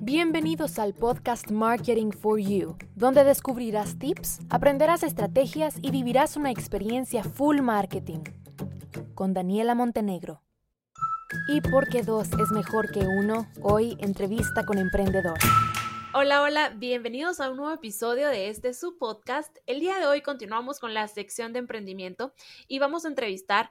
Bienvenidos al podcast Marketing for You, donde descubrirás tips, aprenderás estrategias y vivirás una experiencia full marketing. Con Daniela Montenegro. Y porque dos es mejor que uno, hoy entrevista con emprendedor. Hola, hola, bienvenidos a un nuevo episodio de este su podcast. El día de hoy continuamos con la sección de emprendimiento y vamos a entrevistar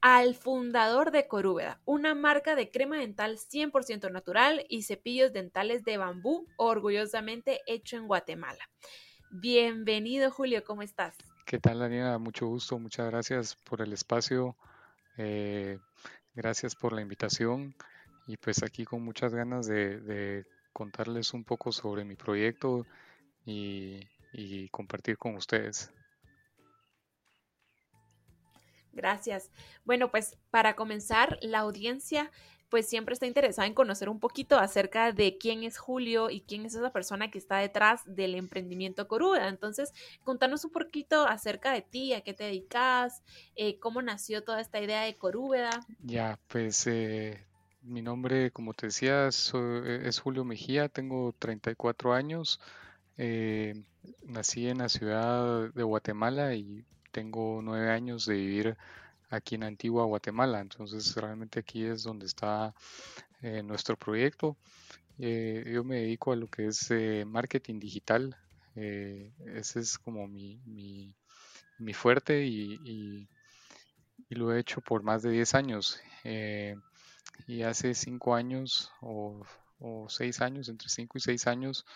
al fundador de Corúveda, una marca de crema dental 100% natural y cepillos dentales de bambú, orgullosamente hecho en Guatemala. Bienvenido, Julio, ¿cómo estás? ¿Qué tal, Daniela? Mucho gusto, muchas gracias por el espacio, eh, gracias por la invitación y pues aquí con muchas ganas de, contarles un poco sobre mi proyecto y compartir con ustedes. Gracias. Bueno, pues para comenzar, la audiencia pues siempre está interesada en conocer un poquito acerca de quién es Julio y quién es esa persona que está detrás del emprendimiento Coruda. Entonces, contanos un poquito acerca de ti, a qué te dedicas, eh, cómo nació toda esta idea de Corúveda. Ya, pues eh, mi nombre, como te decía, es, Julio Mejía, tengo 34 años, eh, nací en la ciudad de Guatemala y tengo nueve años de vivir aquí en Antigua, Guatemala. Entonces realmente aquí es donde está eh, nuestro proyecto. Eh, yo me dedico a lo que es eh, marketing digital. ese es como mi, mi, fuerte y, lo he hecho por más de 10 años. y hace 5 años o, o 6 años, entre 5 y 6 años,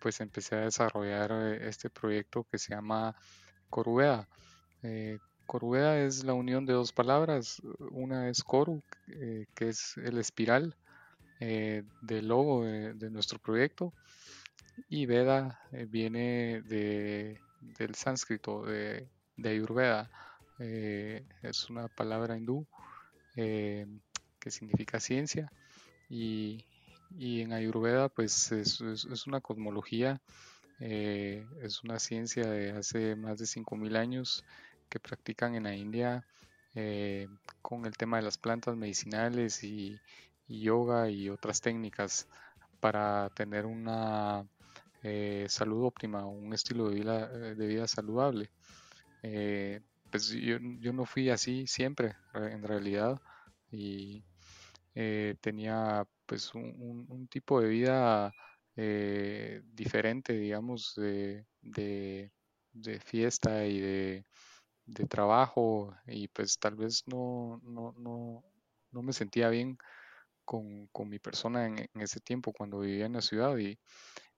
pues empecé a desarrollar este proyecto que se llama Corubea. Eh, es la unión de dos palabras. Una es Coru, eh, que es el espiral eh, del logo de, nuestro proyecto. Y Veda eh, viene de, del sánscrito, de, Ayurveda. es una palabra hindú que significa ciencia. Y, en Ayurveda, pues es, es una cosmología eh, es una ciencia de hace más de 5.000 años que practican en la India eh, con el tema de las plantas medicinales y, yoga y otras técnicas para tener una eh, salud óptima, un estilo de vida, de vida saludable. pues yo, no fui así siempre, en realidad, y tenía pues un tipo de vida eh, diferente, digamos, de, de, fiesta y de, de, trabajo y pues tal vez no, no, no, no me sentía bien con, con mi persona en, ese tiempo cuando vivía en la ciudad y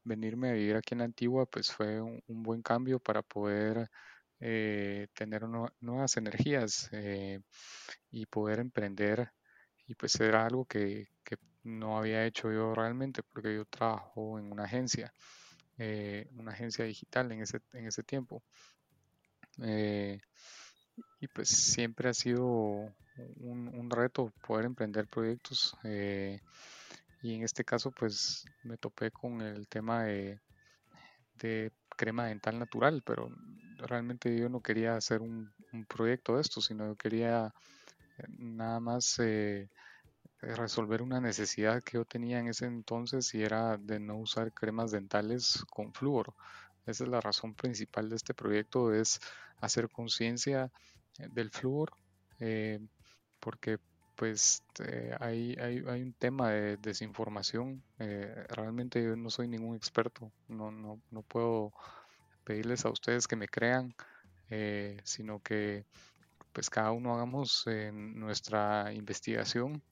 venirme a vivir aquí en la antigua pues fue un, buen cambio para poder eh, tener nuevas energías eh, y poder emprender y pues era algo que, que no había hecho yo realmente porque yo trabajo en una agencia, eh, una agencia digital en ese, en ese tiempo. Eh, y pues siempre ha sido un, reto poder emprender proyectos eh, y en este caso pues me topé con el tema de, crema dental natural, pero realmente yo no quería hacer un, proyecto de esto, sino yo quería nada más resolver una necesidad que yo tenía en ese entonces y era de no usar cremas dentales con flúor. Esa es la razón principal de este proyecto, es hacer conciencia eh, del flúor, eh, porque pues hay, hay, hay, un tema de desinformación. realmente yo no soy ningún experto, no, no, no puedo pedirles a ustedes que me crean, sino que pues cada uno hagamos nuestra investigación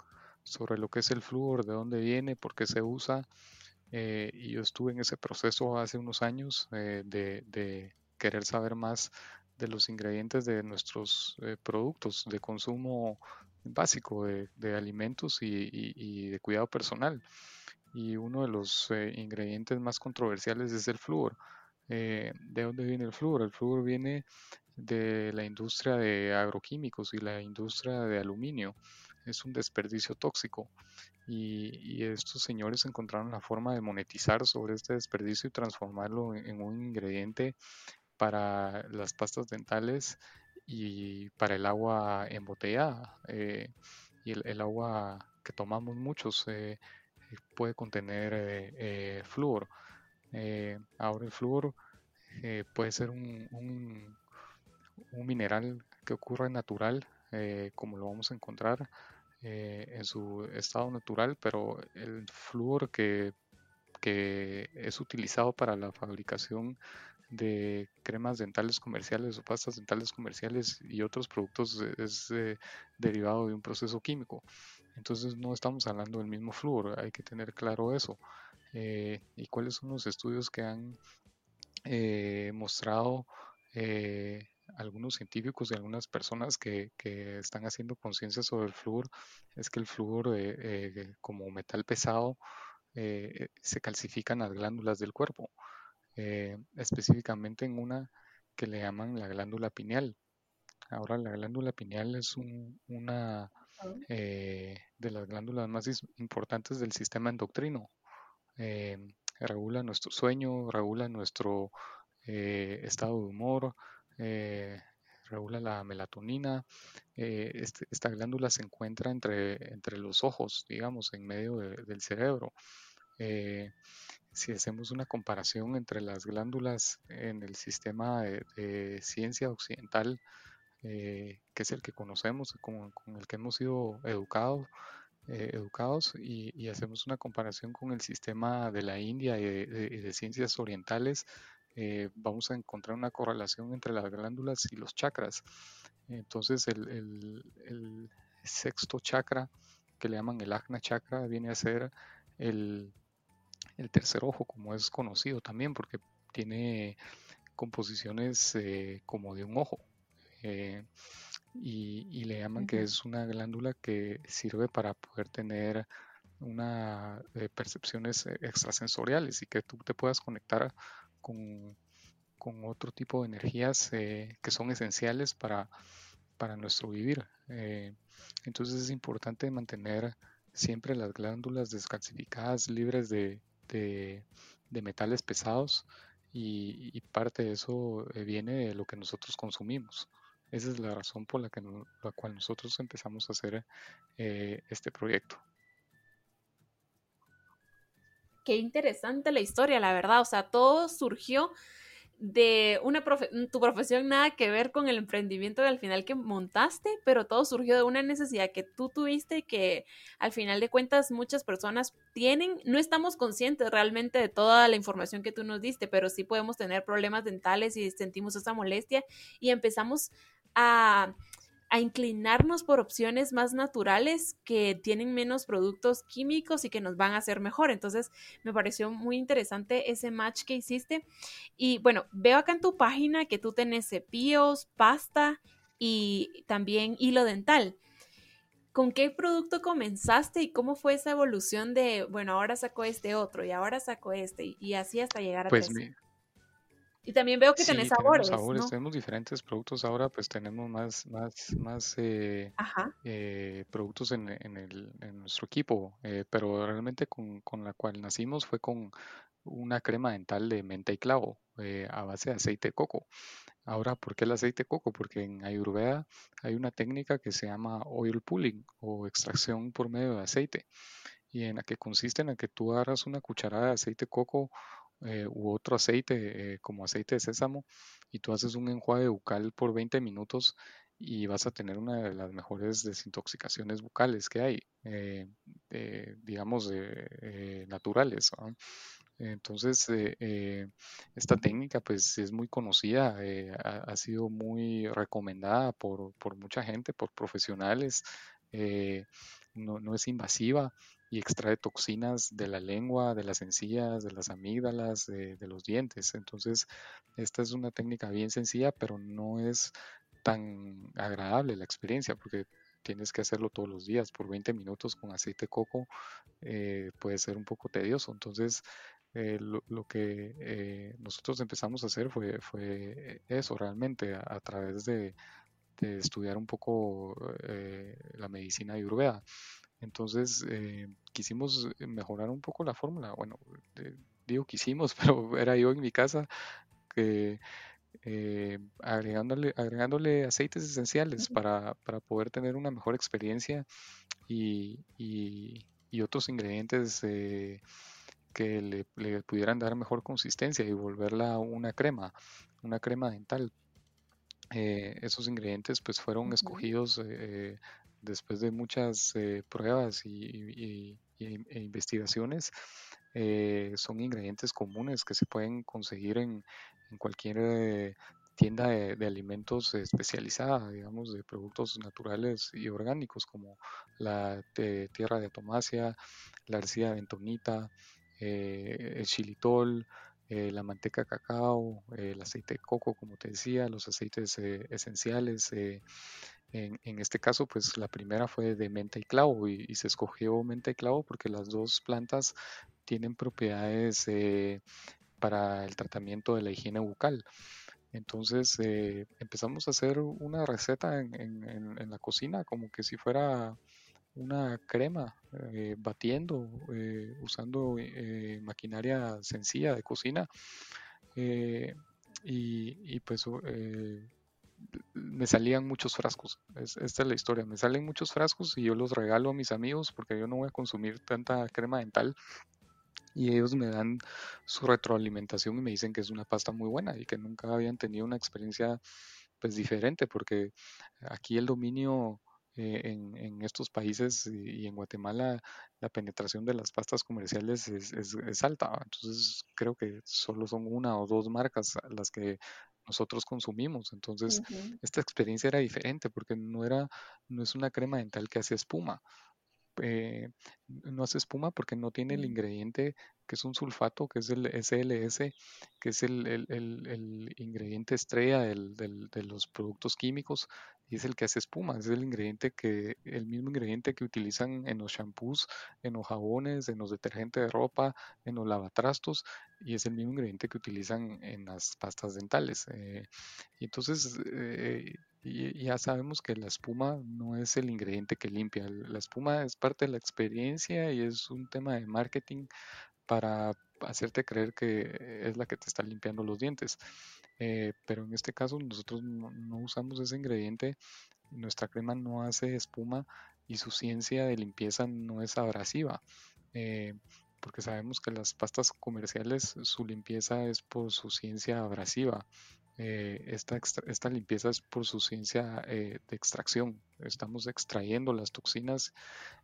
sobre lo que es el flúor, de dónde viene, por qué se usa. Eh, y yo estuve en ese proceso hace unos años eh, de, querer saber más de los ingredientes de nuestros eh, productos de consumo básico de, alimentos y, de cuidado personal. Y uno de los ingredientes más controversiales es el flúor. ¿De dónde viene el flúor? El flúor viene de la industria de agroquímicos y la industria de aluminio es un desperdicio tóxico. Y, estos señores encontraron la forma de monetizar sobre este desperdicio y transformarlo en, un ingrediente para las pastas dentales y para el agua embotellada. Eh, y el, agua que tomamos muchos. Eh, puede contener eh, flúor. ahora el flúor puede ser un, un, mineral que ocurre natural, como lo vamos a encontrar en su estado natural, pero el flúor que, que es utilizado para la fabricación de cremas dentales comerciales o pastas dentales comerciales y otros productos es eh, derivado de un proceso químico. Entonces no estamos hablando del mismo flúor, hay que tener claro eso. Eh, y cuáles son los estudios que han eh, mostrado algunos científicos y algunas personas que, que están haciendo conciencia sobre el flúor, es que el flúor como metal pesado se calcifican las glándulas del cuerpo. Eh, específicamente en una que le llaman la glándula pineal. Ahora la glándula pineal es una eh, de las glándulas más importantes del sistema endocrino. Eh, regula nuestro sueño, regula nuestro estado de humor, regula la melatonina. Este, esta glándula se encuentra entre, entre los ojos, digamos, en medio del cerebro si hacemos una comparación entre las glándulas en el sistema de, ciencia occidental, eh, que es el que conocemos, con, el que hemos sido educados, eh, educados y, hacemos una comparación con el sistema de la India y de, ciencias orientales, eh, vamos a encontrar una correlación entre las glándulas y los chakras. Entonces, el, el sexto chakra, que le llaman el Agna chakra, viene a ser el el tercer ojo, como es conocido también, porque tiene composiciones eh, como de un ojo. Eh, y, le llaman que es una glándula que sirve para poder tener una eh, percepciones extrasensoriales y que tú te puedas conectar con, con otro tipo de energías que son esenciales para, para nuestro vivir. entonces es importante mantener siempre las glándulas descalcificadas, libres de, de, metales pesados y, parte de eso eh, viene de lo que nosotros consumimos. Esa es la razón por la, que la cual nosotros empezamos a hacer eh, este proyecto. Qué interesante la historia, la verdad. O sea, todo surgió de una tu profesión nada que ver con el emprendimiento al final que montaste, pero todo surgió de una necesidad que tú tuviste y que al final de cuentas muchas personas tienen. No estamos conscientes realmente de toda la información que tú nos diste, pero sí podemos tener problemas dentales y sentimos esa molestia y empezamos a a inclinarnos por opciones más naturales que tienen menos productos químicos y que nos van a hacer mejor. Entonces, me pareció muy interesante ese match que hiciste. Y bueno, veo acá en tu página que tú tenés cepillos, pasta y también hilo dental. ¿Con qué producto comenzaste y cómo fue esa evolución de, bueno, ahora saco este otro y ahora saco este y, así hasta llegar a pues y también veo que tenés sabores. Tenemos sabores, tenemos diferentes productos ahora, pues tenemos más, más, más eh, eh, productos en, en, el, en, nuestro equipo, eh, pero realmente con, con, la cual nacimos fue con una crema dental de menta y clavo a base de aceite de coco. Ahora, ¿por qué el aceite de coco? Porque en Ayurveda hay una técnica que se llama oil pulling o extracción por medio de aceite y en la que consiste en la que tú agarras una cucharada de aceite de coco eh, u otro aceite, eh, como aceite de sésamo, y tú haces un enjuague bucal por 20 minutos y vas a tener una de las mejores desintoxicaciones bucales que hay, eh, digamos, naturales. Entonces, esta técnica pues es muy conocida, ha, sido muy recomendada por, por, mucha gente, por profesionales, no, no, es invasiva y extrae toxinas de la lengua, de las encías, de las amígdalas, de, los dientes. Entonces, esta es una técnica bien sencilla, pero no es tan agradable la experiencia porque tienes que hacerlo todos los días por 20 minutos con aceite de coco, eh, puede ser un poco tedioso. Entonces, eh, lo, que eh, nosotros empezamos a hacer fue, fue eso realmente a, través de, estudiar un poco la medicina ayurveda. Entonces eh, quisimos mejorar un poco la fórmula. Bueno, eh, digo quisimos, pero era yo en mi casa que eh, agregándole, agregándole aceites esenciales para, para, poder tener una mejor experiencia y, y, y otros ingredientes que le, le, pudieran dar mejor consistencia y volverla una crema, una crema dental. esos ingredientes pues fueron escogidos después de muchas pruebas y, e investigaciones eh, son ingredientes comunes que se pueden conseguir en, cualquier eh, tienda de, alimentos especializada, digamos, de productos naturales y orgánicos como la tierra de atomacia, la arcilla bentonita, eh, el xilitol, la manteca cacao, el aceite de coco, como te decía, los aceites esenciales. En, este caso, pues la primera fue de menta y clavo y, y, se escogió menta y clavo porque las dos plantas tienen propiedades eh, para el tratamiento de la higiene bucal. Entonces eh, empezamos a hacer una receta en, la cocina como que si fuera una crema, eh, batiendo, usando maquinaria sencilla de cocina. Y, pues me salían muchos frascos. esta es la historia. Me salen muchos frascos y yo los regalo a mis amigos porque yo no voy a consumir tanta crema dental y ellos me dan su retroalimentación y me dicen que es una pasta muy buena y que nunca habían tenido una experiencia pues diferente porque aquí el dominio eh, en, estos países y, en Guatemala la penetración de las pastas comerciales es, es, alta entonces creo que solo son una o dos marcas las que nosotros consumimos. Entonces esta experiencia era diferente porque no era no es una crema dental que hace espuma. Eh, no hace espuma porque no tiene el mm. ingrediente que es un sulfato, que es el SLS, que es el, ingrediente estrella de los productos químicos y es el que hace espuma, es el ingrediente que, el mismo ingrediente que utilizan en los shampoos, en los jabones, en los detergentes de ropa, en los lavatrastos y es el mismo ingrediente que utilizan en las pastas dentales. Eh, y entonces eh, ya sabemos que la espuma no es el ingrediente que limpia, la espuma es parte de la experiencia y es un tema de marketing para hacerte creer que es la que te está limpiando los dientes. Eh, pero en este caso nosotros no, usamos ese ingrediente, nuestra crema no hace espuma y su ciencia de limpieza no es abrasiva. Eh, porque sabemos que las pastas comerciales su limpieza es por su ciencia abrasiva. Eh, esta, esta, limpieza es por su ciencia de extracción. Estamos extrayendo las toxinas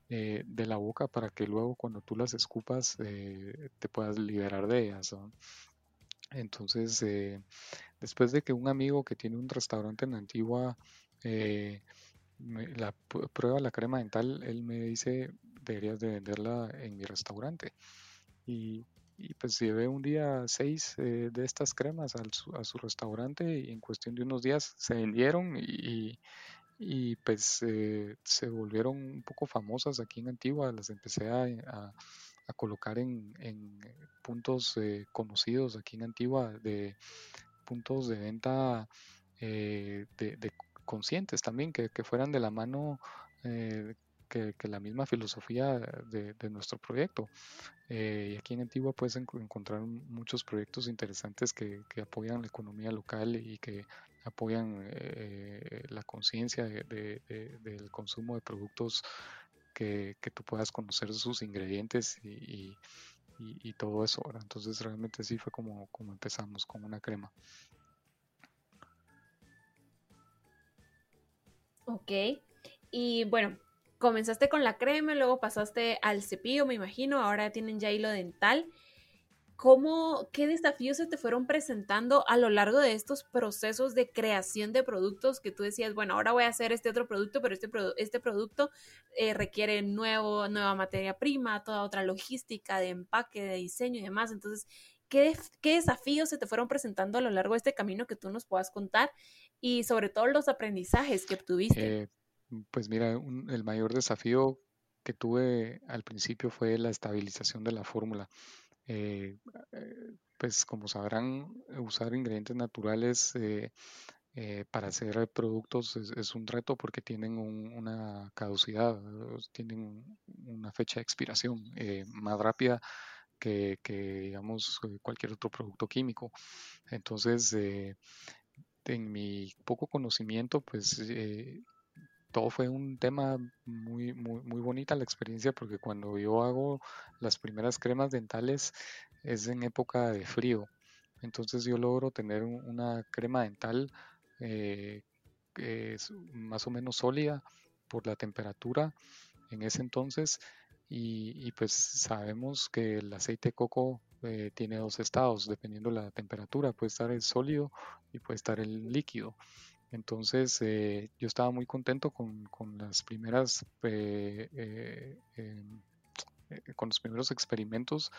eh, de la boca para que luego cuando tú las escupas eh, te puedas liberar de ellas. Entonces, eh, después de que un amigo que tiene un restaurante en Antigua la, prueba la crema dental, él me dice, deberías de venderla en mi restaurante. Y, pues llevé un día seis de estas cremas a su restaurante y en cuestión de unos días se vendieron y, y pues eh, se volvieron un poco famosas aquí en Antigua, las empecé a, a, colocar en, en puntos eh, conocidos aquí en Antigua, de puntos de venta eh, de, conscientes también, que, que, fueran de la mano que, que, la misma filosofía de, nuestro proyecto. y aquí en Antigua puedes encontrar muchos proyectos interesantes que, que, apoyan la economía local y que apoyan eh, la conciencia del consumo de productos que, tú puedas conocer sus ingredientes y, todo eso. Entonces realmente sí fue como, como empezamos con una crema. Ok, y bueno, comenzaste con la crema, luego pasaste al cepillo, me imagino, ahora tienen ya hilo dental. ¿Cómo, qué desafíos se te fueron presentando a lo largo de estos procesos de creación de productos que tú decías, bueno, ahora voy a hacer este otro producto, pero este, este producto eh, requiere nuevo, nueva materia prima, toda otra logística de empaque, de diseño y demás? Entonces, ¿qué, qué desafíos se te fueron presentando a lo largo de este camino que tú nos puedas contar y sobre todo los aprendizajes que obtuviste? Eh, pues mira, el mayor desafío que tuve al principio fue la estabilización de la fórmula. Eh, eh, pues como sabrán, usar ingredientes naturales para hacer productos es, un reto porque tienen una caducidad, tienen una fecha de expiración más rápida que, digamos, cualquier otro producto químico. Entonces, en mi poco conocimiento, pues todo fue un tema muy, muy, muy bonita la experiencia porque cuando yo hago las primeras cremas dentales es en época de frío. Entonces yo logro tener una crema dental eh, que es más o menos sólida por la temperatura en ese entonces y, pues sabemos que el aceite de coco eh, tiene dos estados dependiendo de la temperatura, puede estar el sólido y puede estar el líquido. Entonces eh, yo estaba muy contento con, las primeras em, con los primeros experimentos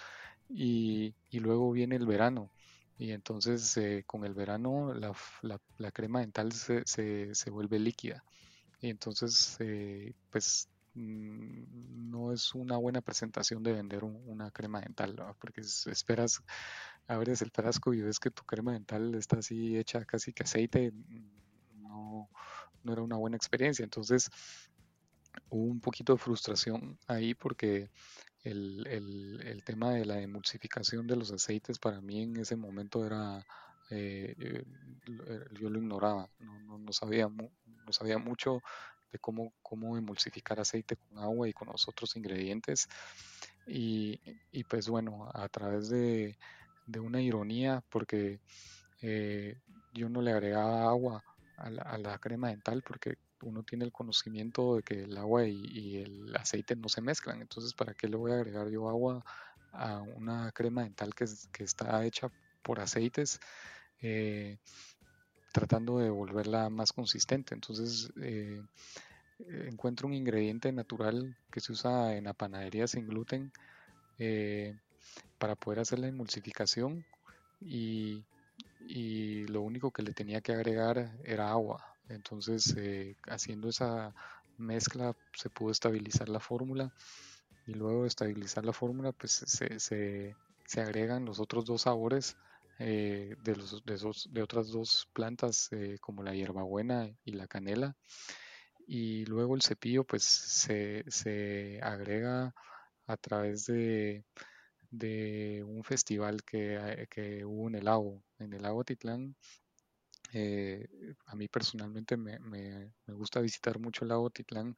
y, luego viene el verano y entonces eh, con el verano la, crema dental se, se, vuelve líquida. Y entonces eh, pues no es una buena presentación de vender una crema dental, porque esperas, abres el frasco y ves que tu crema dental está así hecha casi que aceite, mm, no, no era una buena experiencia. Entonces hubo un poquito de frustración ahí porque el, el, el, tema de la emulsificación de los aceites para mí en ese momento era, eh, eh, eh, yo lo ignoraba, no, no, sabía, no sabía mucho de cómo, cómo emulsificar aceite con agua y con los otros ingredientes. Y, y pues bueno, a través de, de una ironía, porque yo no le agregaba agua a la, a la crema dental porque uno tiene el conocimiento de que el agua y, el aceite no se mezclan. Entonces, ¿para qué le voy a agregar yo agua a una crema dental que, que está hecha por aceites? Eh, tratando de volverla más consistente. Entonces, eh, encuentro un ingrediente natural que se usa en la panadería sin gluten eh, para poder hacer la emulsificación y, lo único que le tenía que agregar era agua entonces, eh, haciendo esa mezcla se pudo estabilizar la fórmula y luego de estabilizar la fórmula, pues se, agregan los otros dos sabores eh, de, otras dos plantas eh, como la hierbabuena y la canela. Y luego el cepillo pues se, se agrega a través de, de un festival que, que, hubo en el lago, en el lago Titlán, eh, a mí personalmente me, me, gusta visitar mucho el lago Titlán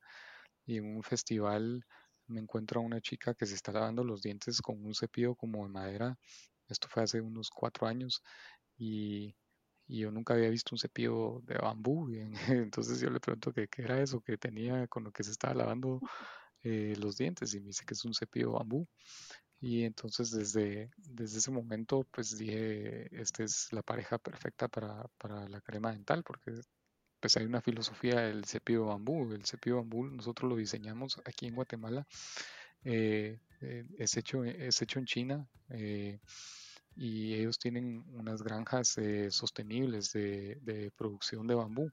y en un festival me encuentro a una chica que se está lavando los dientes con un cepillo como de madera. Esto fue hace unos cuatro años y, y yo nunca había visto un cepillo de bambú. Entonces yo le pregunto qué era eso que tenía con lo que se estaba lavando eh, los dientes y me dice que es un cepillo de bambú. Y entonces desde, desde ese momento pues dije, esta es la pareja perfecta para, para la crema dental, porque pues hay una filosofía del cepillo bambú. El cepillo bambú nosotros lo diseñamos aquí en Guatemala. Eh, eh, es, hecho, es hecho en China eh, y ellos tienen unas granjas sostenibles de, de, producción de bambú.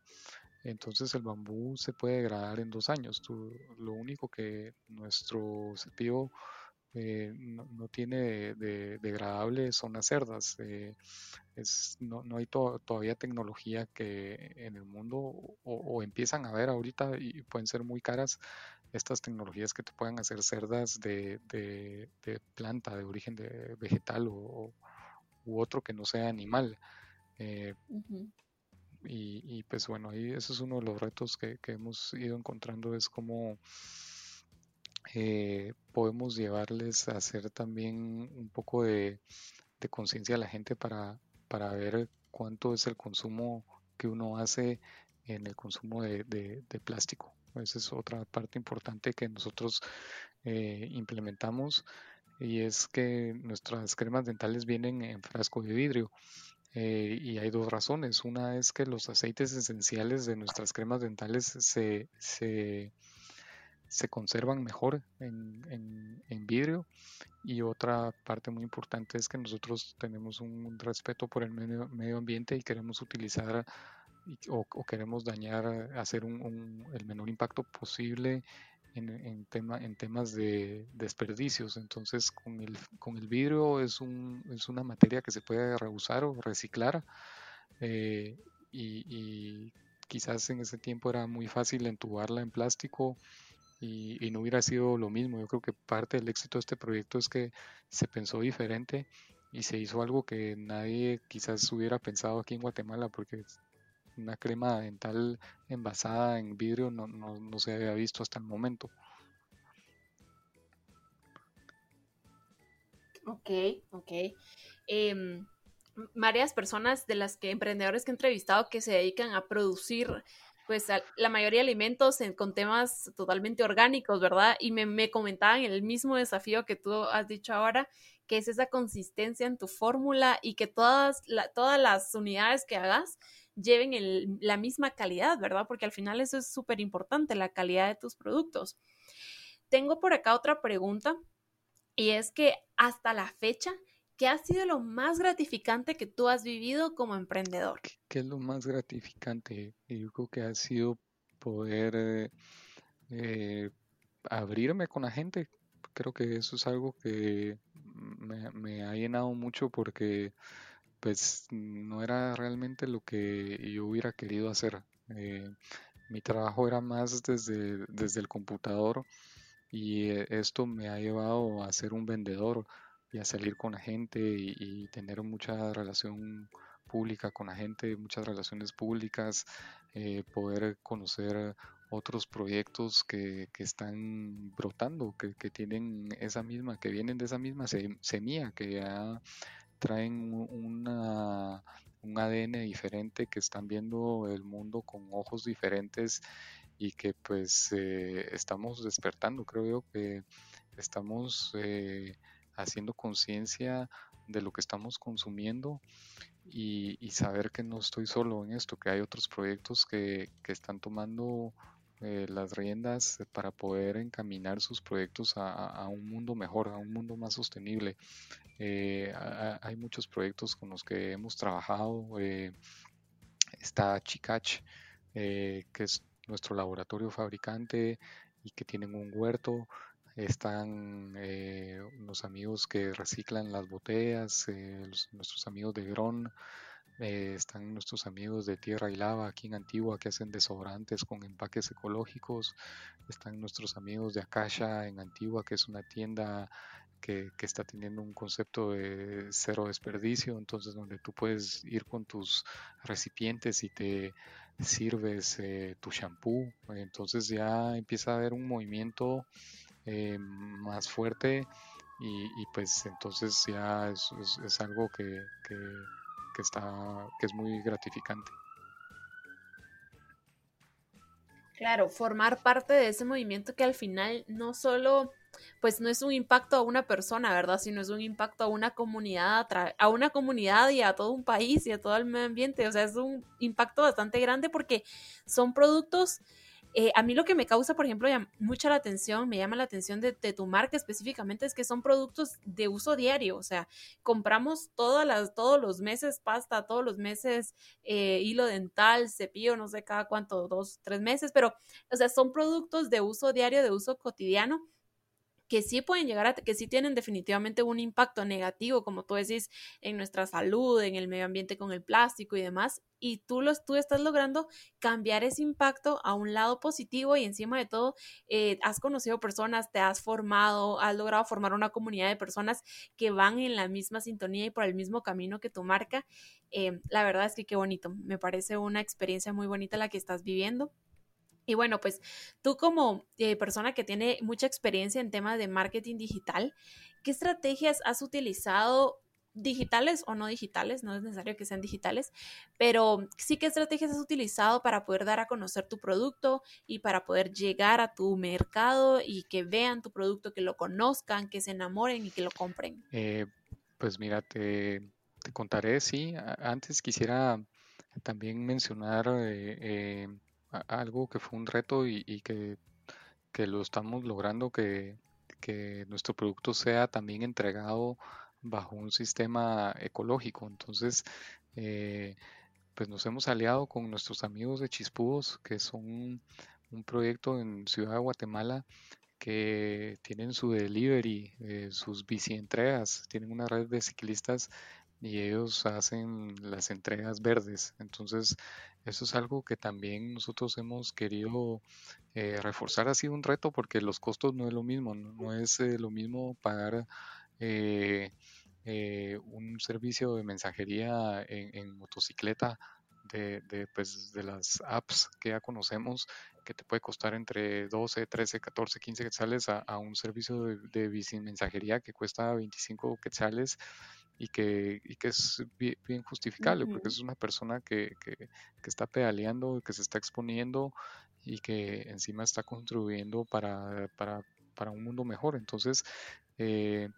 Entonces el bambú se puede degradar en dos años. lo único que nuestro cepillo eh, no, tiene de, degradable son las cerdas. Eh, no, no hay todavía tecnología que en el mundo o, empiezan a ver ahorita y pueden ser muy caras estas tecnologías que te puedan hacer cerdas de, de, planta, de origen de vegetal o, u otro que no sea animal. Eh, y, y, pues bueno, ahí eso es uno de los retos que, que hemos ido encontrando, es como eh, podemos llevarles a hacer también un poco de, conciencia a la gente para, para ver cuánto es el consumo que uno hace en el consumo de, plástico. Esa es otra parte importante que nosotros eh, implementamos y es que nuestras cremas dentales vienen en frasco de vidrio. Eh, y hay dos razones. Una es que los aceites esenciales de nuestras cremas dentales se, se se conservan mejor en, vidrio y otra parte muy importante es que nosotros tenemos un respeto por el medio, ambiente y queremos utilizar o, queremos dañar, hacer un, el menor impacto posible en, tema, en temas de desperdicios. Entonces con el, con el vidrio es, un, es una materia que se puede reusar o reciclar eh, y, y quizás en ese tiempo era muy fácil entubarla en plástico y, no hubiera sido lo mismo. Yo creo que parte del éxito de este proyecto es que se pensó diferente y se hizo algo que nadie quizás hubiera pensado aquí en Guatemala, porque una crema dental envasada en vidrio no, no, se había visto hasta el momento. Ok, ok. Em, varias personas de las que emprendedores que he entrevistado que se dedican a producir pues la mayoría de alimentos con temas totalmente orgánicos, ¿verdad? Y me, me, comentaban el mismo desafío que tú has dicho ahora, que es esa consistencia en tu fórmula y que todas, todas las unidades que hagas lleven la misma calidad, ¿verdad? Porque al final eso es súper importante, la calidad de tus productos. Tengo por acá otra pregunta y es que hasta la fecha, ¿qué ha sido lo más gratificante que tú has vivido como emprendedor? ¿Qué es lo más gratificante? Yo creo que ha sido poder eh, eh, abrirme con la gente. Creo que eso es algo que me, ha llenado mucho porque pues no era realmente lo que yo hubiera querido hacer. Eh, mi trabajo era más desde, desde el computador y esto me ha llevado a ser un vendedor y a salir con la gente y, tener mucha relación pública con la gente, muchas relaciones públicas, eh, poder conocer otros proyectos que, que están brotando, que, que, tienen esa misma, que vienen de esa misma semilla, que ya traen una, un ADN diferente, que están viendo el mundo con ojos diferentes y que pues eh, estamos despertando, creo yo que estamos eh, haciendo conciencia de lo que estamos consumiendo y, saber que no estoy solo en esto, que hay otros proyectos que, están tomando eh, las riendas para poder encaminar sus proyectos a, un mundo mejor, a un mundo más sostenible. Eh, hay muchos proyectos con los que hemos trabajado. Eh, está Chicach, que es nuestro laboratorio fabricante y que tienen un huerto están eh, los amigos que reciclan las botellas, eh, nuestros amigos de Gron, eh, están nuestros amigos de Tierra y Lava aquí en Antigua que hacen desodorantes con empaques ecológicos, están nuestros amigos de Akasha en Antigua que es una tienda que, que, está teniendo un concepto de cero desperdicio, entonces donde tú puedes ir con tus recipientes y te sirves tu shampoo, entonces ya empieza a haber un movimiento eh, más fuerte y, pues entonces ya es, es, algo que, está que es muy gratificante. Claro, formar parte de ese movimiento que al final no solo pues no es un impacto a una persona, ¿verdad? Sino es un impacto a una comunidad, a una comunidad y a todo un país y a todo el medio ambiente. O sea, es un impacto bastante grande porque son productos eh, a mí lo que me causa, por ejemplo, mucha la atención, me llama la atención de, tu marca específicamente, es que son productos de uso diario, o sea, compramos todas las, todos los meses pasta, todos los meses eh, hilo dental, cepillo, no sé cada cuánto, dos, tres meses, pero, o sea, son productos de uso diario, de uso cotidiano que sí pueden llegar a, que sí tienen definitivamente un impacto negativo, como tú decís, en nuestra salud, en el medio ambiente con el plástico y demás, y tú, los, tú estás logrando cambiar ese impacto a un lado positivo y encima de todo, eh, has conocido personas, te has formado, has logrado formar una comunidad de personas que van en la misma sintonía y por el mismo camino que tu marca. Eh, la verdad es que qué bonito, me parece una experiencia muy bonita la que estás viviendo. Y bueno, pues tú como eh, persona que tiene mucha experiencia en temas de marketing digital, ¿qué estrategias has utilizado digitales o no digitales, no es necesario que sean digitales, pero sí qué estrategias has utilizado para poder dar a conocer tu producto y para poder llegar a tu mercado y que vean tu producto, que lo conozcan, que se enamoren y que lo compren. Eh, pues mira, te, contaré, sí. Antes quisiera también mencionar eh, algo que fue un reto y, que, lo estamos logrando, que, nuestro producto sea también entregado bajo un sistema ecológico. Entonces, eh, pues nos hemos aliado con nuestros amigos de Chispúos, que son un proyecto en Ciudad de Guatemala que tienen su delivery, eh, sus bici entregas, tienen una red de ciclistas y ellos hacen las entregas verdes. Entonces, eso es algo que también nosotros hemos querido eh, reforzar. Ha sido un reto porque los costos no es lo mismo, no, es eh, lo mismo pagar eh, un servicio de mensajería en, motocicleta de, pues, de las apps que ya conocemos, que te puede costar entre 12, 13, 14, 15 quetzales a, a un servicio de, de mensajería que cuesta 25 quetzales y que, y que es bien, justificable, porque es una persona que, que, que, está pedaleando, que se está exponiendo y que encima está contribuyendo para, para, para un mundo mejor. Entonces, eh,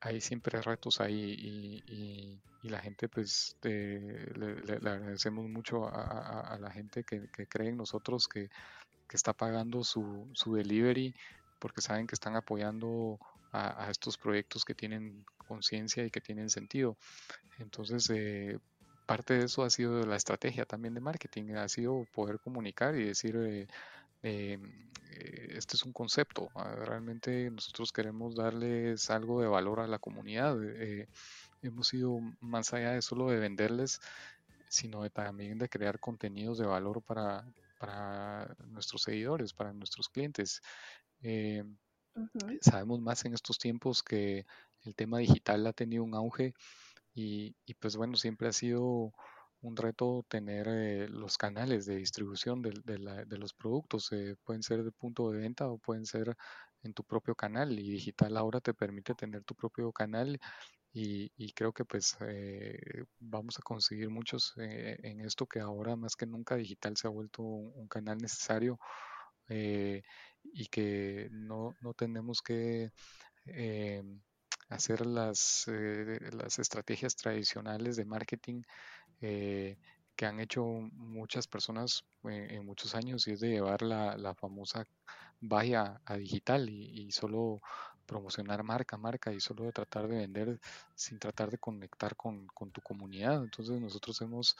hay siempre retos ahí y, y, la gente, pues, le, agradecemos mucho a, la gente que, que, cree en nosotros, que, que está pagando su, su delivery, porque saben que están apoyando a, estos proyectos que tienen conciencia y que tienen sentido. Entonces, eh, parte de eso ha sido la estrategia también de marketing, ha sido poder comunicar y decir, eh, eh, este es un concepto, ah, realmente nosotros queremos darles algo de valor a la comunidad. hemos ido más allá de solo de venderles, sino de, también de crear contenidos de valor para, para nuestros seguidores, para nuestros clientes. Sabemos más en estos tiempos que el tema digital ha tenido un auge y, pues bueno, siempre ha sido un reto tener eh, los canales de distribución de, de, los productos. Eh, pueden ser de punto de venta o pueden ser en tu propio canal y digital ahora te permite tener tu propio canal y, creo que pues eh, vamos a conseguir muchos en esto que ahora más que nunca digital se ha vuelto un, canal necesario y que no, no tenemos que hacer las, eh, las estrategias tradicionales de marketing eh, que han hecho muchas personas eh, en muchos años y es de llevar la, la famosa vaya a digital y, solo promocionar marca, marca y solo de tratar de vender sin tratar de conectar con, con tu comunidad. Entonces nosotros hemos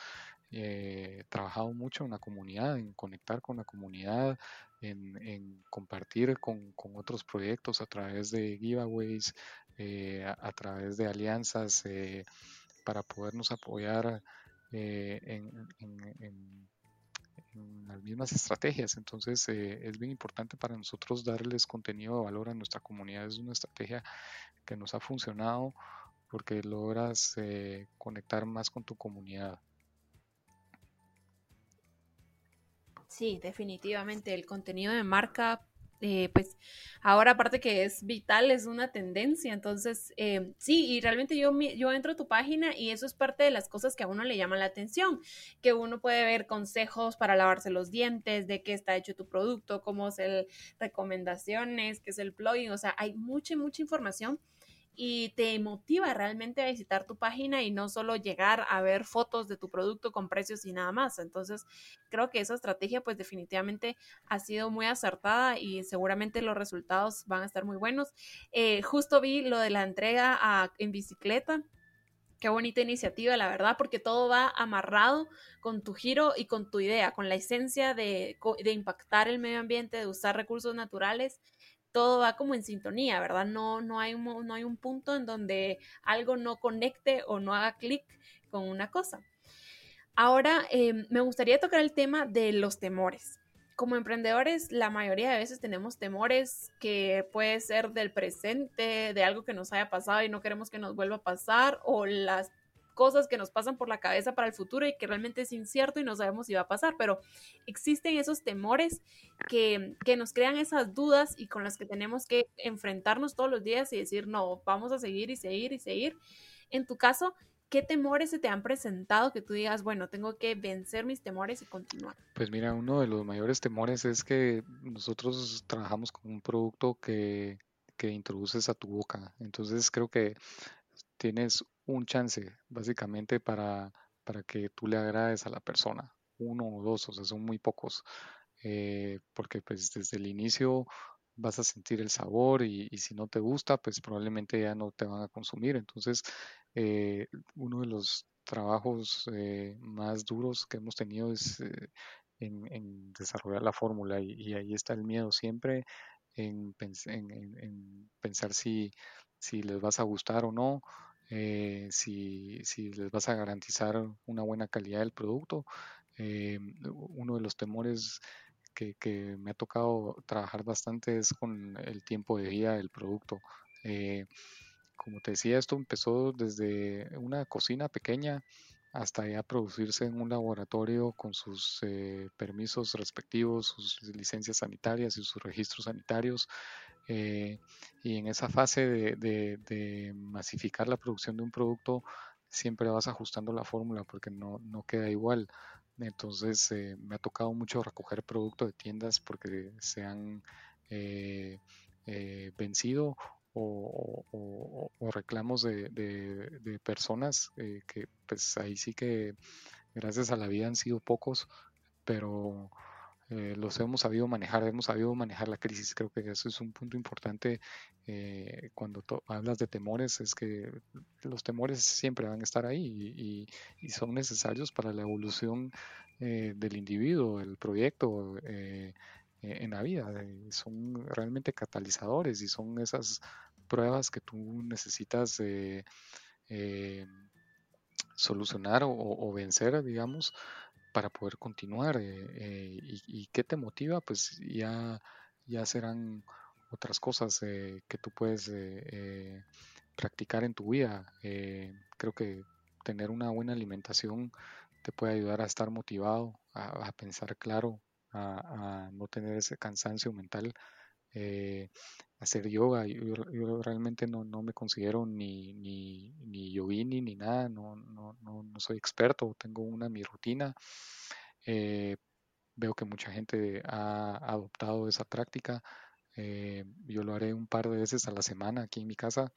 trabajado mucho en la comunidad, en conectar con la comunidad, en, compartir con, otros proyectos a través de giveaways, eh, a, través de alianzas eh, para podernos apoyar eh, en, en, las mismas estrategias. Entonces es bien importante para nosotros darles contenido de valor a nuestra comunidad. Es una estrategia que nos ha funcionado porque logras conectar más con tu comunidad. Sí, definitivamente el contenido de marca, eh, pues ahora aparte que es vital, es una tendencia. Entonces, eh, sí, y realmente yo, yo entro a tu página y eso es parte de las cosas que a uno le llaman la atención, que uno puede ver consejos para lavarse los dientes, de qué está hecho tu producto, cómo es el recomendaciones, qué es el plugin, o sea, hay mucha, mucha información y te motiva realmente a visitar tu página y no solo llegar a ver fotos de tu producto con precios y nada más. Entonces, creo que esa estrategia pues definitivamente ha sido muy acertada y seguramente los resultados van a estar muy buenos. Eh, justo vi lo de la entrega en bicicleta. Qué bonita iniciativa, la verdad, porque todo va amarrado con tu giro y con tu idea, con la esencia de, de impactar el medio ambiente, de usar recursos naturales todo va como en sintonía, ¿verdad? No, no, hay, un, no hay un punto en donde algo no conecte o no haga clic con una cosa. Ahora, em, me gustaría tocar el tema de los temores. Como emprendedores, la mayoría de veces tenemos temores que puede ser del presente, de algo que nos haya pasado y no queremos que nos vuelva a pasar, o las cosas que nos pasan por la cabeza para el futuro y que realmente es incierto y no sabemos si va a pasar, pero existen esos temores que, que nos crean esas dudas y con las que tenemos que enfrentarnos todos los días y decir, no, vamos a seguir y seguir y seguir. En tu caso, ¿qué temores se te han presentado que tú digas, bueno, tengo que vencer mis temores y continuar? Pues mira, uno de los mayores temores es que nosotros trabajamos con un producto que, que introduces a tu boca. Entonces creo que tienes un chance básicamente para, para que tú le agrades a la persona, uno o dos, o sea, son muy pocos, eh, porque pues desde el inicio vas a sentir el sabor y, si no te gusta, pues probablemente ya no te van a consumir. Entonces, eh, uno de los trabajos eh, más duros que hemos tenido es en, desarrollar la fórmula y, ahí está el miedo siempre en, en pensar si, si les vas a gustar o no, eh, si, si, les vas a garantizar una buena calidad del producto. Eh, uno de los temores que, que, me ha tocado trabajar bastante es con el tiempo de vida del producto. Eh, como te decía, esto empezó desde una cocina pequeña hasta ya producirse en un laboratorio con sus eh, permisos respectivos, sus licencias sanitarias y sus registros sanitarios. Eh, y en esa fase de, masificar la producción de un producto, siempre vas ajustando la fórmula porque no, queda igual. Entonces eh, me ha tocado mucho recoger producto de tiendas porque se han vencido o, reclamos de, personas eh, que pues ahí sí que gracias a la vida han sido pocos, pero eh, los hemos sabido manejar, hemos sabido manejar la crisis. Creo que eso es un punto importante eh, cuando hablas de temores, es que los temores siempre van a estar ahí y, son necesarios para la evolución del individuo, el proyecto. en la vida, son realmente catalizadores y son esas pruebas que tú necesitas eh, solucionar o, vencer, digamos, para poder continuar. Eh, eh, y, qué te motiva? Pues ya, ya serán otras cosas que tú puedes practicar en tu vida. creo que tener una buena alimentación te puede ayudar a estar motivado, a, pensar claro, a, no tener ese cansancio mental eh, hacer yoga. Yo, realmente no, me considero ni, ni, ni yogini ni nada, no, no, no, soy experto, tengo una mi rutina. Eh, veo que mucha gente ha adoptado esa práctica. Eh, yo lo haré un par de veces a la semana aquí en mi casa,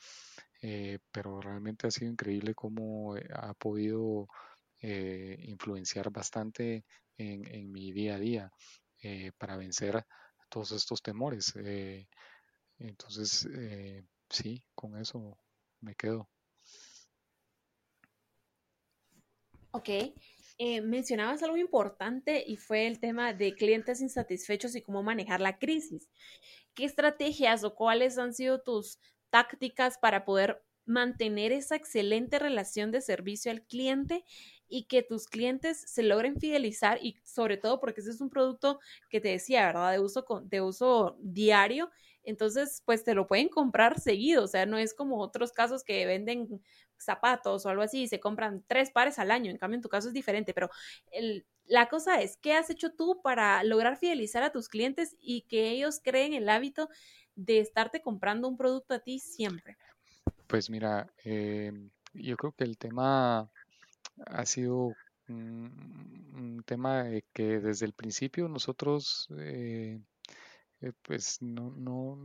pero realmente ha sido increíble cómo ha podido influenciar bastante en, en, mi día a día para vencer todos estos temores. Eh, entonces, eh, sí, con eso me quedo. Ok, eh, mencionabas algo importante y fue el tema de clientes insatisfechos y cómo manejar la crisis. ¿Qué estrategias o cuáles han sido tus tácticas para poder mantener esa excelente relación de servicio al cliente y que tus clientes se logren fidelizar y sobre todo porque ese es un producto que te decía, ¿verdad? De uso, de uso diario. Entonces, pues te lo pueden comprar seguido, o sea, no es como otros casos que venden zapatos o algo así y se compran tres pares al año, en cambio en tu caso es diferente, pero la cosa es, ¿qué has hecho tú para lograr fidelizar a tus clientes y que ellos creen el hábito de estarte comprando un producto a ti siempre? Pues mira, eh, yo creo que el tema ha sido un, tema que desde el principio nosotros eh, eh, pues no, no,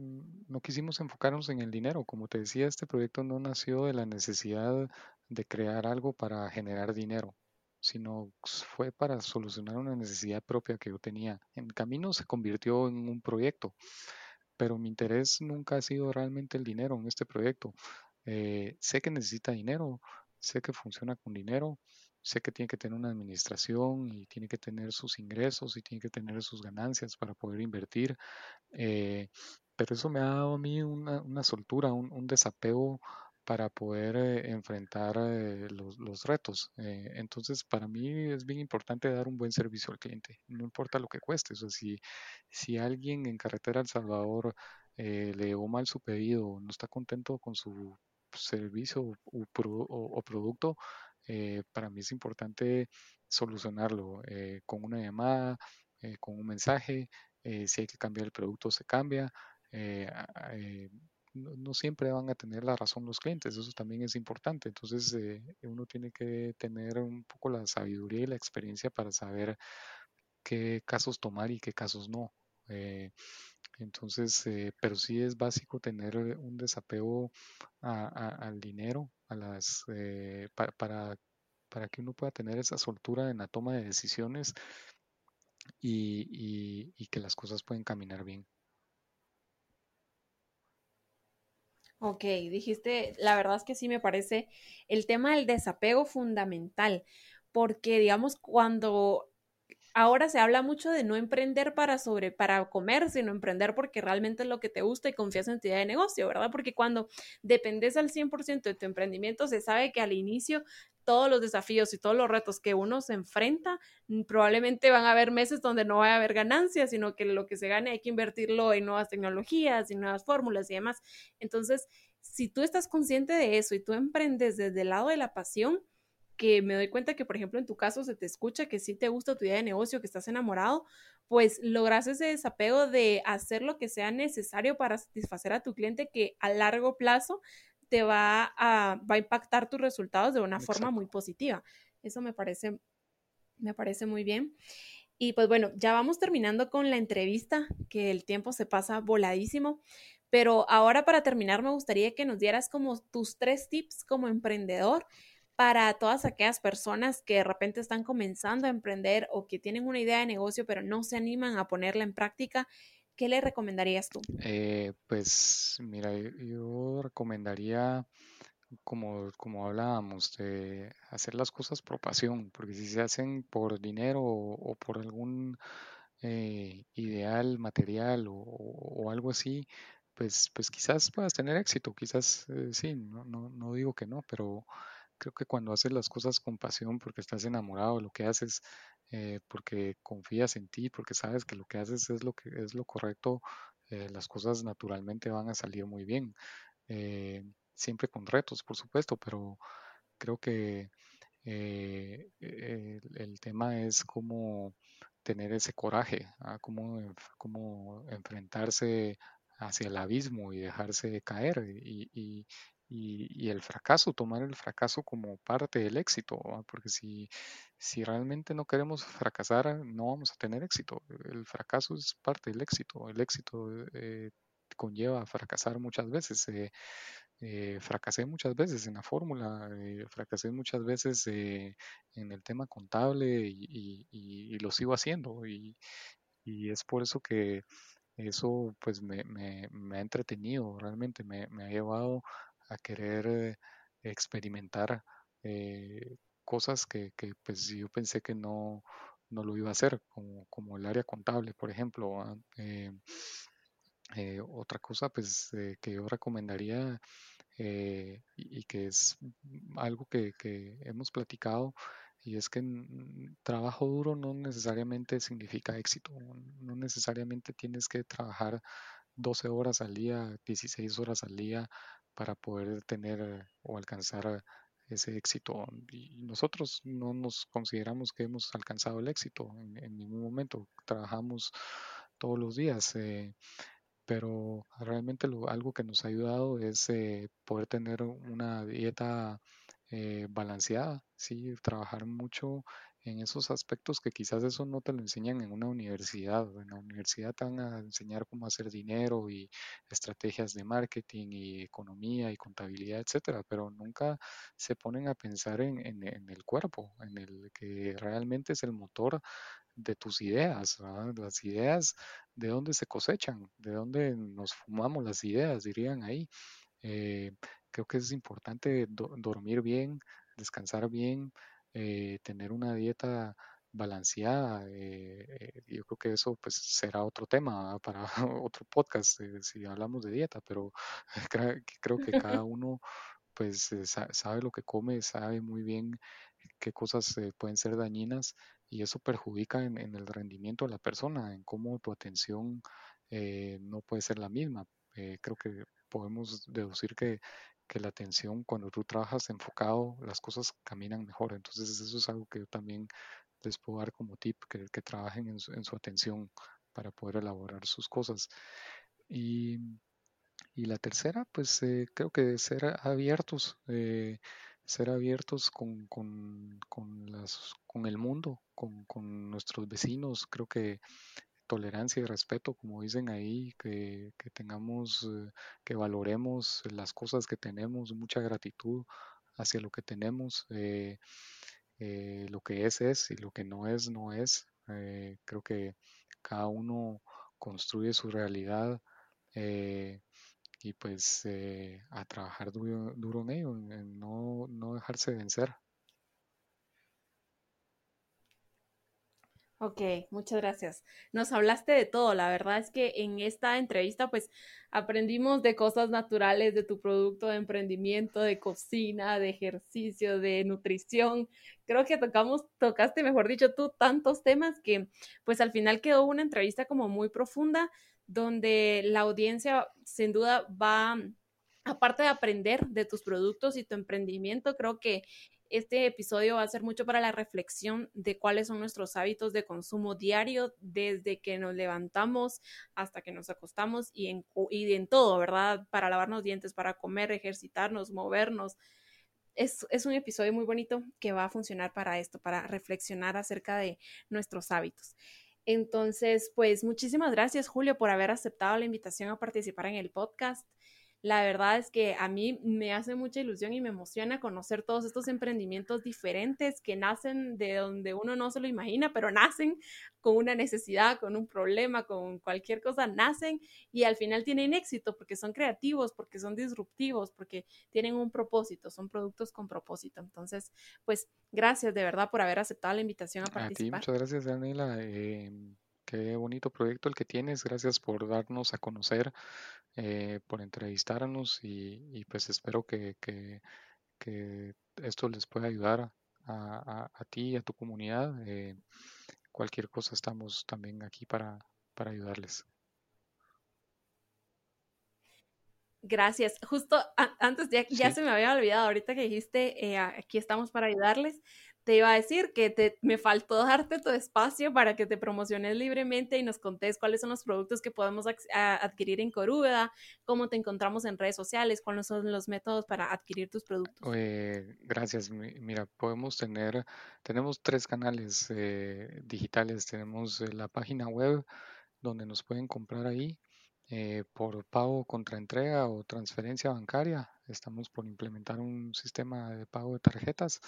no, quisimos enfocarnos en el dinero. Como te decía, este proyecto no nació de la necesidad de crear algo para generar dinero, sino fue para solucionar una necesidad propia que yo tenía. En camino se convirtió en un proyecto, pero mi interés nunca ha sido realmente el dinero en este proyecto. Eh, sé que necesita dinero, sé que funciona con dinero, sé que tiene que tener una administración y tiene que tener sus ingresos y tiene que tener sus ganancias para poder invertir, eh, pero eso me ha dado a mí una, soltura, un, desapego para poder eh, enfrentar eh, los, retos. entonces, para mí es bien importante dar un buen servicio al cliente, no importa lo que cueste. O sea, si, si alguien en carretera El Salvador le llegó mal su pedido, no está contento con su servicio o, producto, eh, para mí es importante solucionarlo eh, con una llamada, eh, con un mensaje. si hay que cambiar el producto, se cambia. No, siempre van a tener la razón los clientes, eso también es importante. Entonces uno tiene que tener un poco la sabiduría y la experiencia para saber qué casos tomar y qué casos no. Entonces, eh, pero sí es básico tener un desapego al dinero, a las, eh, para, para que uno pueda tener esa soltura en la toma de decisiones y, y, que las cosas pueden caminar bien. Ok, dijiste, la verdad es que sí me parece el tema del desapego fundamental, porque digamos, cuando ahora se habla mucho de no emprender para sobre para comer, sino emprender porque realmente es lo que te gusta y confías en tu idea de negocio, ¿verdad? Porque cuando dependes al 100% de tu emprendimiento, se sabe que al inicio todos los desafíos y todos los retos que uno se enfrenta, mm, probablemente van a haber meses donde no va a haber ganancias, sino que lo que se gane hay que invertirlo en nuevas tecnologías y nuevas fórmulas y demás. Entonces, si tú estás consciente de eso y tú emprendes desde el lado de la pasión, que me doy cuenta que, por ejemplo, en tu caso se te escucha que sí te gusta tu idea de negocio, que estás enamorado, pues logras ese desapego de hacer lo que sea necesario para satisfacer a tu cliente que a largo plazo te va a, va a impactar tus resultados de una forma muy positiva. Eso me parece, me parece muy bien. Y pues bueno, ya vamos terminando con la entrevista, que el tiempo se pasa voladísimo. Pero ahora para terminar, me gustaría que nos dieras como tus tres tips como emprendedor para todas aquellas personas que de repente están comenzando a emprender o que tienen una idea de negocio pero no se animan a ponerla en práctica. ¿Qué le recomendarías tú? Eh, pues mira, yo recomendaría, como, como hablábamos, de hacer las cosas por pasión, porque si se hacen por dinero o, por algún eh, ideal material o, algo así, pues, pues quizás puedas tener éxito, quizás eh, sí, no, no, no digo que no, pero creo que cuando haces las cosas con pasión, porque estás enamorado de lo que haces, eh, porque confías en ti, porque sabes que lo que haces es lo que es lo correcto, eh, las cosas naturalmente van a salir muy bien. Eh, siempre con retos, por supuesto, pero creo que el, tema es cómo tener ese coraje, ¿ah? cómo, cómo enfrentarse hacia el abismo y dejarse caer y, y, el fracaso, tomar el fracaso como parte del éxito, porque si, si realmente no queremos fracasar, no vamos a tener éxito. El fracaso es parte del éxito. El éxito eh, conlleva fracasar muchas veces. Eh, eh, fracasé muchas veces en la fórmula, fracasé muchas veces en el tema contable y, lo sigo haciendo. Y, es por eso que eso pues me, ha entretenido, realmente me, me ha llevado a querer eh, experimentar eh, cosas que, pues yo pensé que no, no lo iba a hacer, como, como el área contable, por ejemplo. Eh, otra cosa pues que yo recomendaría y, que es algo que, que, hemos platicado y es que trabajo duro no necesariamente significa éxito, no necesariamente tienes que trabajar 12 horas al día, 16 horas al día para poder tener o alcanzar ese éxito. Y nosotros no nos consideramos que hemos alcanzado el éxito en, ningún momento. Trabajamos todos los días, eh, pero realmente algo que nos ha ayudado es eh, poder tener una dieta eh, balanceada, ¿sí? trabajar mucho en esos aspectos que quizás eso no te lo enseñan en una universidad. En la universidad te van a enseñar cómo hacer dinero y estrategias de marketing y economía y contabilidad, etcétera, pero nunca se ponen a pensar en, el cuerpo, en el que realmente es el motor de tus ideas, las ideas de dónde se cosechan, de dónde nos fumamos las ideas, dirían ahí. Eh, creo que es importante dormir bien, descansar bien, eh, tener una dieta balanceada. Eh, eh, yo creo que eso pues será otro tema para otro podcast si hablamos de dieta, pero creo que cada uno pues sabe lo que come, sabe muy bien qué cosas pueden ser dañinas y eso perjudica en, el rendimiento de la persona, en cómo tu atención no puede ser la misma. creo que podemos deducir que que la atención, cuando tú trabajas enfocado, las cosas caminan mejor. Entonces eso es algo que yo también les puedo dar como tip, que, trabajen en su, atención para poder elaborar sus cosas. Y, y la tercera, pues eh, creo que ser abiertos, eh, ser abiertos con, con, con el mundo, con, con nuestros vecinos. Creo que tolerancia y respeto, como dicen ahí, que, tengamos, eh, que valoremos las cosas que tenemos, mucha gratitud hacia lo que tenemos, eh, eh, lo que es es y lo que no es no es. creo que cada uno construye su realidad y pues a trabajar duro, duro en ello, en no, no dejarse vencer. Ok, muchas gracias. Nos hablaste de todo. La verdad es que en esta entrevista pues aprendimos de cosas naturales de tu producto de emprendimiento, de cocina, de ejercicio, de nutrición. Creo que tocamos, tocaste, mejor dicho, tú tantos temas que pues al final quedó una entrevista como muy profunda donde la audiencia sin duda va aparte de aprender de tus productos y tu emprendimiento, creo que Este episodio va a ser mucho para la reflexión de cuáles son nuestros hábitos de consumo diario desde que nos levantamos hasta que nos acostamos y en, y en todo, ¿verdad? Para lavarnos dientes, para comer, ejercitarnos, movernos. Es, es un episodio muy bonito que va a funcionar para esto, para reflexionar acerca de nuestros hábitos. Entonces, pues muchísimas gracias, Julio, por haber aceptado la invitación a participar en el podcast la verdad es que a mí me hace mucha ilusión y me emociona conocer todos estos emprendimientos diferentes que nacen de donde uno no se lo imagina, pero nacen con una necesidad, con un problema, con cualquier cosa, nacen y al final tienen éxito porque son creativos, porque son disruptivos, porque tienen un propósito, son productos con propósito. Entonces, pues gracias de verdad por haber aceptado la invitación a participar. A ti, muchas gracias, Daniela. Eh, qué bonito proyecto el que tienes. Gracias por darnos a conocer eh, por entrevistarnos y, pues espero que, esto les pueda ayudar a, ti y a tu comunidad. Eh, cualquier cosa estamos también aquí para, para ayudarles. Gracias. Justo antes, ya, ya se me había olvidado, ahorita que dijiste, eh, aquí estamos para ayudarles te iba a decir que te, me faltó darte tu espacio para que te promociones libremente y nos contés cuáles son los productos que podemos adquirir en Corúveda, cómo te encontramos en redes sociales, cuáles son los métodos para adquirir tus productos. gracias. Mira, podemos tener, tenemos tres canales eh, digitales. Tenemos eh, la página web donde nos pueden comprar ahí. Eh, por pago contra entrega o transferencia bancaria. Estamos por implementar un sistema de pago de tarjetas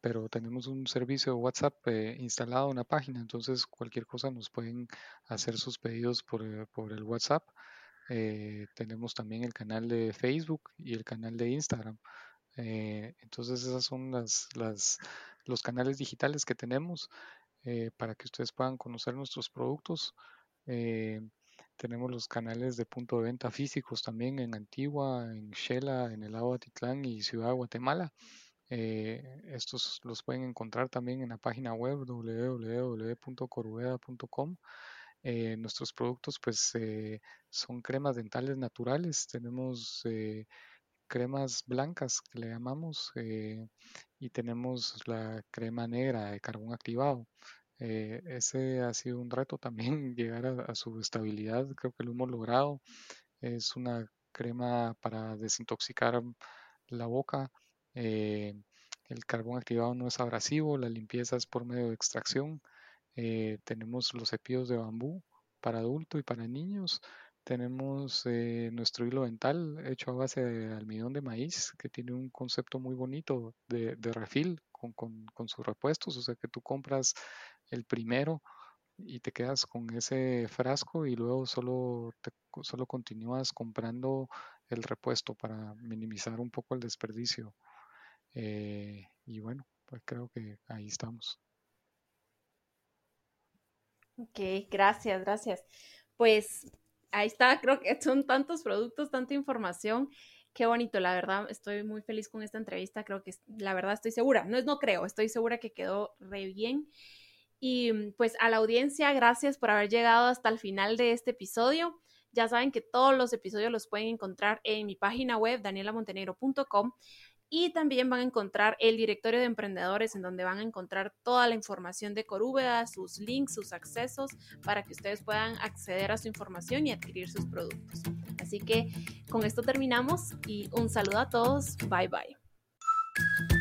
pero tenemos un servicio de WhatsApp eh, instalado en la página, entonces cualquier cosa nos pueden hacer sus pedidos por, eh, el WhatsApp. Eh, tenemos también el canal de Facebook y el canal de Instagram. entonces esos son las, los canales digitales que tenemos para que ustedes puedan conocer nuestros productos. tenemos los canales de punto de venta físicos también en Antigua, en Shela, en el Agua Titlán y Ciudad de Guatemala. Eh, estos los pueden encontrar también en la página web www.corubeda.com. Eh, nuestros productos pues eh, son cremas dentales naturales. Tenemos cremas blancas que le llamamos y tenemos la crema negra de carbón activado. ese ha sido un reto también llegar a, su estabilidad. Creo que lo hemos logrado. Es una crema para desintoxicar la boca eh, el carbón activado no es abrasivo, la limpieza es por medio de extracción. Eh, tenemos los cepillos de bambú para adulto y para niños. Tenemos eh, nuestro hilo dental hecho a base de almidón de maíz, que tiene un concepto muy bonito de, de refil con, sus repuestos. O sea que tú compras el primero y te quedas con ese frasco y luego solo, solo continúas comprando el repuesto para minimizar un poco el desperdicio. Eh, y bueno, pues creo que ahí estamos. Ok, gracias, gracias. Pues ahí está, creo que son tantos productos, tanta información. Qué bonito, la verdad, estoy muy feliz con esta entrevista. Creo que la verdad estoy segura, no es no creo, estoy segura que quedó re bien. Y pues a la audiencia, gracias por haber llegado hasta el final de este episodio. Ya saben que todos los episodios los pueden encontrar en mi página web, danielamontenegro.com. Y también van a encontrar el directorio de emprendedores en donde van a encontrar toda la información de Corúveda, sus links, sus accesos para que ustedes puedan acceder a su información y adquirir sus productos. Así que con esto terminamos y un saludo a todos. Bye bye.